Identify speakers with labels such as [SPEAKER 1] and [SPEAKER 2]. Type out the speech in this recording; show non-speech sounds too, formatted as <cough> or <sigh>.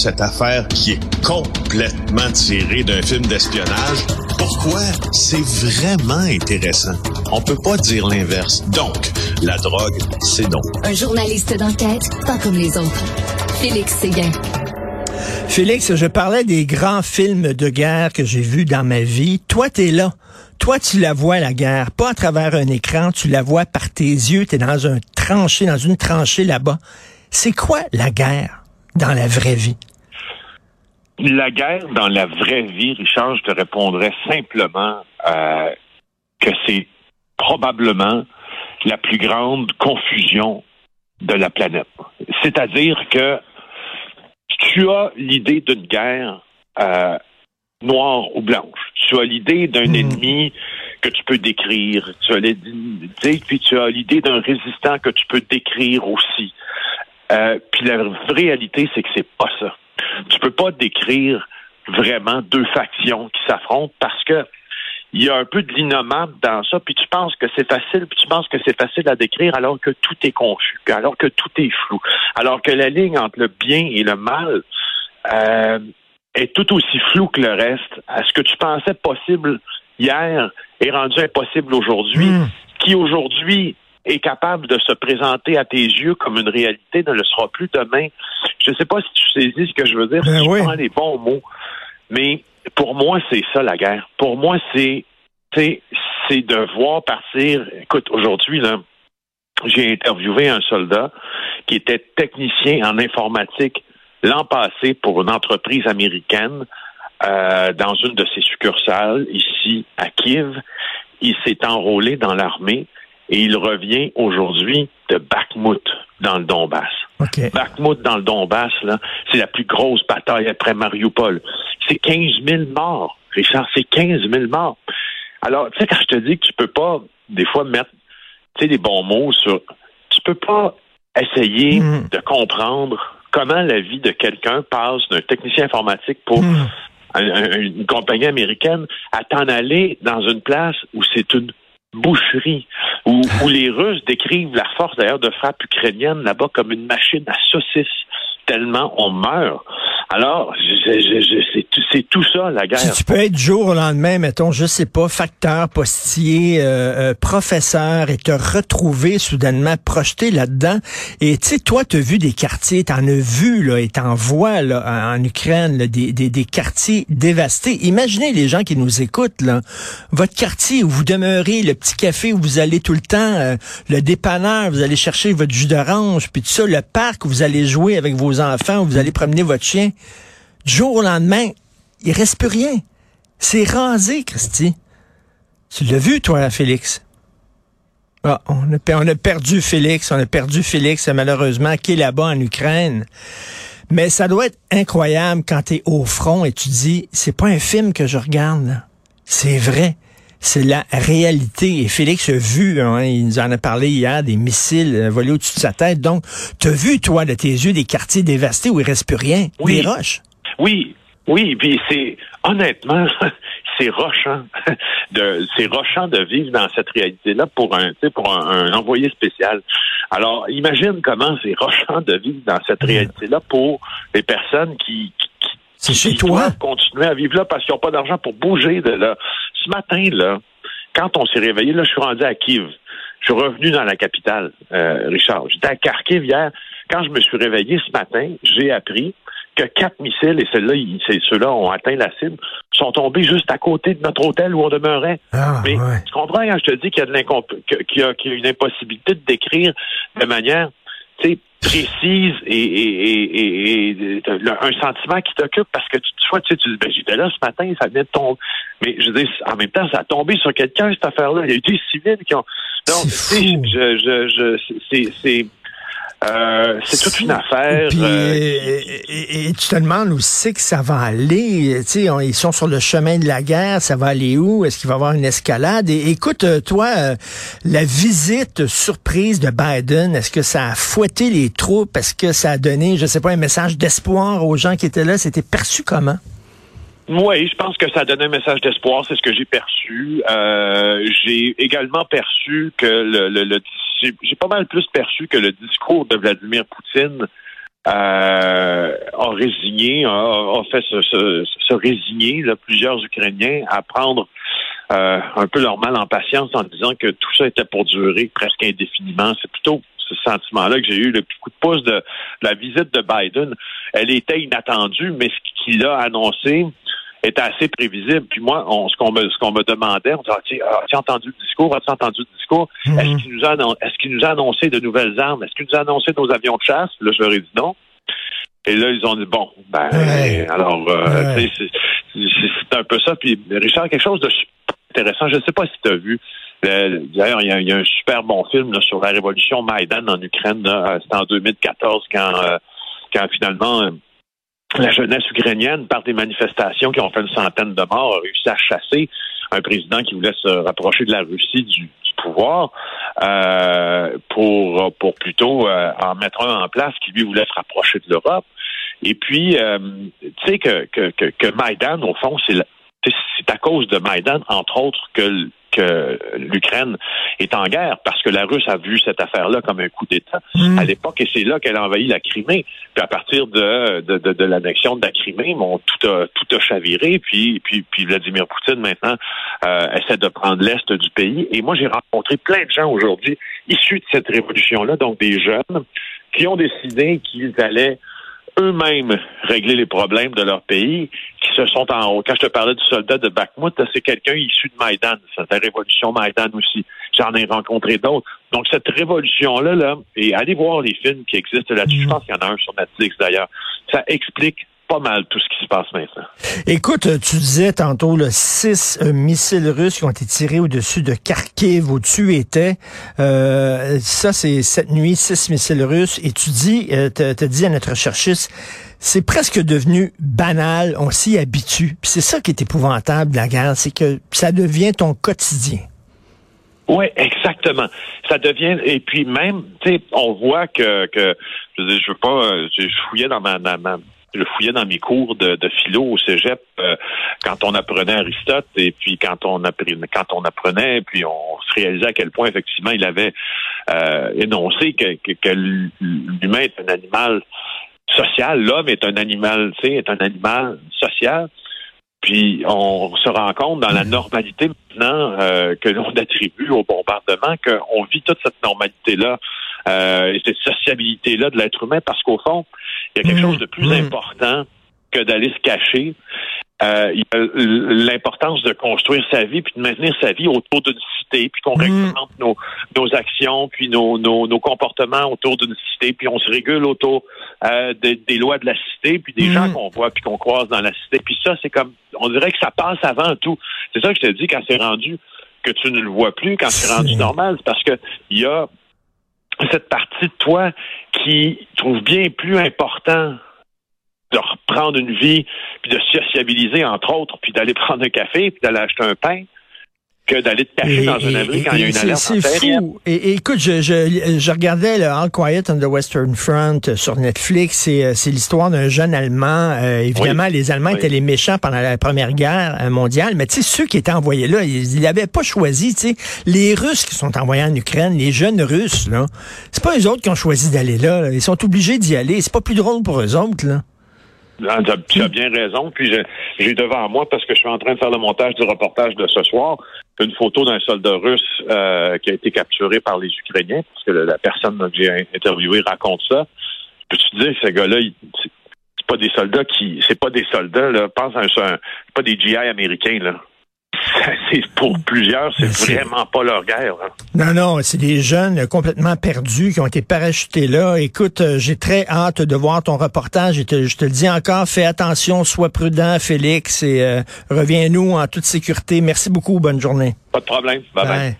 [SPEAKER 1] cette affaire qui est complètement tirée d'un film d'espionnage. Pourquoi? C'est vraiment intéressant. On peut pas dire l'inverse. Donc, la drogue, c'est non.
[SPEAKER 2] Un journaliste d'enquête, pas comme les autres. Félix Séguin.
[SPEAKER 3] Félix, je parlais des grands films de guerre que j'ai vus dans ma vie. Toi, t'es là. Toi, tu la vois, la guerre, pas à travers un écran, tu la vois par tes yeux, tu es dans un tranché, dans une tranchée là-bas. C'est quoi la guerre dans la vraie vie?
[SPEAKER 4] La guerre dans la vraie vie, Richard, je te répondrais simplement euh, que c'est probablement la plus grande confusion de la planète. C'est-à-dire que tu as l'idée d'une guerre euh, noire ou blanche. Tu as l'idée d'un hmm. ennemi que tu peux décrire. Tu as l'idée, puis tu as l'idée d'un résistant que tu peux décrire aussi. Euh, puis la réalité, c'est que c'est pas ça. Tu peux pas décrire vraiment deux factions qui s'affrontent parce que il y a un peu de l'innommable dans ça, puis tu penses que c'est facile, puis tu penses que c'est facile à décrire alors que tout est confus, alors que tout est flou, alors que la ligne entre le bien et le mal euh, est tout aussi floue que le reste. À ce que tu pensais possible hier est rendu impossible aujourd'hui, hmm. qui aujourd'hui est capable de se présenter à tes yeux comme une réalité ne le sera plus demain? Je ne sais pas si tu saisis ce que je veux dire,
[SPEAKER 3] ben
[SPEAKER 4] si je prends les bons mots, mais pour moi, c'est ça la guerre. Pour moi, c'est c'est de voir partir. Écoute, aujourd'hui, là, j'ai interviewé un soldat qui était technicien en informatique l'an passé pour une entreprise américaine euh, dans une de ses succursales ici à Kiev. Il s'est enrôlé dans l'armée et il revient aujourd'hui de Bakhmut dans le Donbass.
[SPEAKER 3] Okay.
[SPEAKER 4] Bakhmut dans le Donbass, là, c'est la plus grosse bataille après Mariupol. C'est 15 000 morts, Richard, c'est 15 000 morts. Alors, tu sais, quand je te dis que tu peux pas, des fois, mettre, tu sais, des bons mots sur, tu peux pas essayer hmm. de comprendre comment la vie de quelqu'un passe d'un technicien informatique pour hmm. une compagnie américaine à t'en aller dans une place où c'est une boucherie, où, où, les Russes décrivent la force d'ailleurs de frappe ukrainienne là-bas comme une machine à saucisses tellement on meurt. Alors, c'est tout ça, la guerre.
[SPEAKER 3] Si tu peux être jour au lendemain, mettons, je sais pas, facteur, postier, euh, euh, professeur, et te retrouver soudainement projeté là-dedans. Et tu sais, toi, tu as vu des quartiers, tu en as vu, là, et t'en vois là, en Ukraine, des, des, des, quartiers dévastés. Imaginez les gens qui nous écoutent, là. Votre quartier où vous demeurez, le petit café où vous allez tout le temps, euh, le dépanneur, vous allez chercher votre jus d'orange, puis tout ça, le parc où vous allez jouer avec vos enfants, où vous allez promener votre chien. Du jour au lendemain, il reste plus rien. C'est rasé, Christy. Tu l'as vu, toi, Félix? Ah, on, a, perdu Félix, on a perdu Félix, malheureusement, qui est là-bas en Ukraine. Mais ça doit être incroyable quand tu es au front et tu dis, c'est pas un film que je regarde, c'est vrai. C'est la réalité. Et Félix a vu, hein, il nous en a parlé hier, des missiles euh, volés au-dessus de sa tête. Donc, tu as vu, toi, de tes yeux, des quartiers dévastés où il reste plus rien, des roches?
[SPEAKER 4] Oui, oui, puis c'est honnêtement, <laughs> c'est rochant <laughs> de c'est rochant de vivre dans cette réalité-là pour un pour un, envoyé spécial. Alors, imagine comment c'est rochant de vivre dans cette réalité-là pour les personnes qui,
[SPEAKER 3] c'est chez toi.
[SPEAKER 4] continuer à vivre là parce qu'ils n'ont pas d'argent pour bouger de là. Ce matin, là, quand on s'est réveillé, là, je suis rendu à Kiev. Je suis revenu dans la capitale, euh, Richard. J'étais à Kharkiv hier. Quand je me suis réveillé ce matin, j'ai appris que quatre missiles, et ceux-là, ceux-là ont atteint la cible, sont tombés juste à côté de notre hôtel où on demeurait.
[SPEAKER 3] Ah,
[SPEAKER 4] Mais tu comprends quand je te dis qu'il y y a une impossibilité de décrire de manière précise et, et, un sentiment qui t'occupe parce que tu, vois, tu, sais, tu dis, ben, j'étais là ce matin, ça venait de tomber. Mais je dis, en même temps, ça a tombé sur quelqu'un, cette affaire-là. Il y a eu des civils qui ont. Donc, je, je, je, c'est euh, c'est toute une affaire.
[SPEAKER 3] Euh, et, tu te demandes où c'est que ça va aller. Tu sais, ils sont sur le chemin de la guerre. Ça va aller où? Est-ce qu'il va y avoir une escalade? Et écoute, euh, toi, la visite surprise de Biden, est-ce que ça a fouetté les troupes? Est-ce que ça a donné, je sais pas, un message d'espoir aux gens qui étaient là? C'était perçu comment?
[SPEAKER 4] Oui, je pense que ça a donné un message d'espoir, c'est ce que j'ai perçu. j'ai également perçu que le, le, le j'ai pas mal plus perçu que le discours de Vladimir Poutine euh, a résigné, a, fait se, résigner plusieurs Ukrainiens à prendre euh, un peu leur mal en patience en disant que tout ça était pour durer presque indéfiniment. C'est plutôt ce sentiment-là que j'ai eu le petit coup de pouce de, la visite de Biden. Elle était inattendue, mais ce qu'il a annoncé était assez prévisible. Puis moi, on, ce qu'on me, ce qu'on me demandait, on disait, ah, as-tu entendu le discours? As-tu entendu le discours? Mm-hmm. Est-ce qu'il nous a, est-ce qu'il nous a annoncé de nouvelles armes? Est-ce qu'il nous a annoncé nos avions de chasse? Là, je leur ai dit non. Et là, ils ont dit, bon, ben, alors, euh, c'est un peu ça. Puis, Richard, quelque chose de intéressant, je ne sais pas si tu as vu, euh, d'ailleurs, il y, a un super bon film sur la révolution Maïdan en Ukraine. C'était en 2014 quand, euh, quand finalement la jeunesse ukrainienne, par des manifestations qui ont fait une centaine de morts, a réussi à chasser un président qui voulait se rapprocher de la Russie du, pouvoir euh, pour pour plutôt euh, en mettre un en place qui lui voulait se rapprocher de l'Europe. Et puis, euh, tu sais que, que, que, que Maïdan, au fond, c'est c'est à cause de Maïdan, entre autres, que que l'Ukraine est en guerre parce que la Russe a vu cette affaire-là comme un coup d'État mm. à l'époque et c'est là qu'elle a envahi la Crimée. Puis à partir de, de, de, l'annexion de la Crimée, bon, tout a tout a chaviré. Puis puis puis Vladimir Poutine maintenant euh, essaie de prendre l'est du pays. Et moi j'ai rencontré plein de gens aujourd'hui issus de cette révolution-là, donc des jeunes qui ont décidé qu'ils allaient eux-mêmes régler les problèmes de leur pays, qui se sont en haut. Quand je te parlais du soldat de Bakhmut, c'est quelqu'un issu de Maïdan. C'est la révolution Maïdan aussi. J'en ai rencontré d'autres. Donc, cette révolution-là, là, et allez voir les films qui existent là-dessus. Je mhm. pense qu'il y en a un sur Netflix d'ailleurs. Ça explique pas mal tout ce qui se passe maintenant.
[SPEAKER 3] Écoute, tu disais tantôt le six euh, missiles russes qui ont été tirés au-dessus de Kharkiv où tu étais. Euh, ça, c'est cette nuit, six missiles russes. Et tu dis, euh, te dit à notre cherchiste, c'est presque devenu banal, on s'y habitue. Puis c'est ça qui est épouvantable de la guerre, c'est que ça devient ton quotidien.
[SPEAKER 4] Oui, exactement. Ça devient et puis même, tu sais, on voit que, que je, veux pas, euh, je fouillais dans ma, ma, ma je fouillais dans mes cours de, de philo au cégep euh, quand on apprenait Aristote et puis quand on apprenait, quand on apprenait, puis on se réalisait à quel point effectivement il avait euh, énoncé que, que, l'humain est un animal social, l'homme est un animal, tu sais, est un animal social. Puis on se rend compte dans la normalité maintenant euh, que l'on attribue au bombardement qu'on vit toute cette normalité-là euh, et cette sociabilité-là de l'être humain parce qu'au fond, il y a quelque mmh. chose de plus mmh. important que d'aller se cacher. Euh, il y a l'importance de construire sa vie puis de maintenir sa vie autour d'une cité, puis qu'on mmh. réglemente nos, nos actions, puis nos, nos, nos comportements autour d'une cité, puis on se régule autour euh, des, des lois de la cité, puis des gens qu'on voit puis qu'on croise dans la cité. Puis ça, c'est comme, on dirait que ça passe avant tout. C'est ça que je te dis quand c'est rendu que tu ne le vois plus, quand c'est rendu normal, c'est parce que il y a cette partie de toi qui trouve bien plus important de reprendre une vie, puis de sociabiliser, entre autres, puis d'aller prendre un café, puis d'aller acheter un pain, que d'aller te cacher dans un abri quand il y a une alerte C'est fou.
[SPEAKER 3] Et, écoute, je, je, je, regardais le All Quiet on the Western Front sur Netflix. Euh, c'est l'histoire d'un jeune Allemand. Euh, évidemment, les Allemands étaient les méchants pendant la Première Guerre euh, mondiale. Mais tu sais, ceux qui étaient envoyés là, ils n'avaient pas choisi. Tu sais, les Russes qui sont envoyés en Ukraine, les jeunes Russes, là, c'est pas eux autres qui ont choisi d'aller là, Ils sont obligés d'y aller. C'est pas plus drôle pour eux autres, là.
[SPEAKER 4] Ah, tu as bien raison. Puis j'ai devant moi, parce que je suis en train de faire le montage du reportage de ce soir, une photo d'un soldat russe euh, qui a été capturé par les Ukrainiens, parce que la personne que j'ai interviewé raconte ça. Peux-tu dire, ce gars-là, c'est pas des soldats qui. C'est pas des soldats, là. Pense à un. C'est pas des GI américains, là <laughs> c'est pour plusieurs, c'est vraiment pas leur guerre. Hein.
[SPEAKER 3] Non, non, c'est des jeunes complètement perdus qui ont été parachutés là. Écoute, euh, j'ai très hâte de voir ton reportage. Je te, je te le dis encore, fais attention, sois prudent, Félix, et euh, reviens-nous en toute sécurité. Merci beaucoup, bonne journée.
[SPEAKER 4] Pas de problème. bye. bye.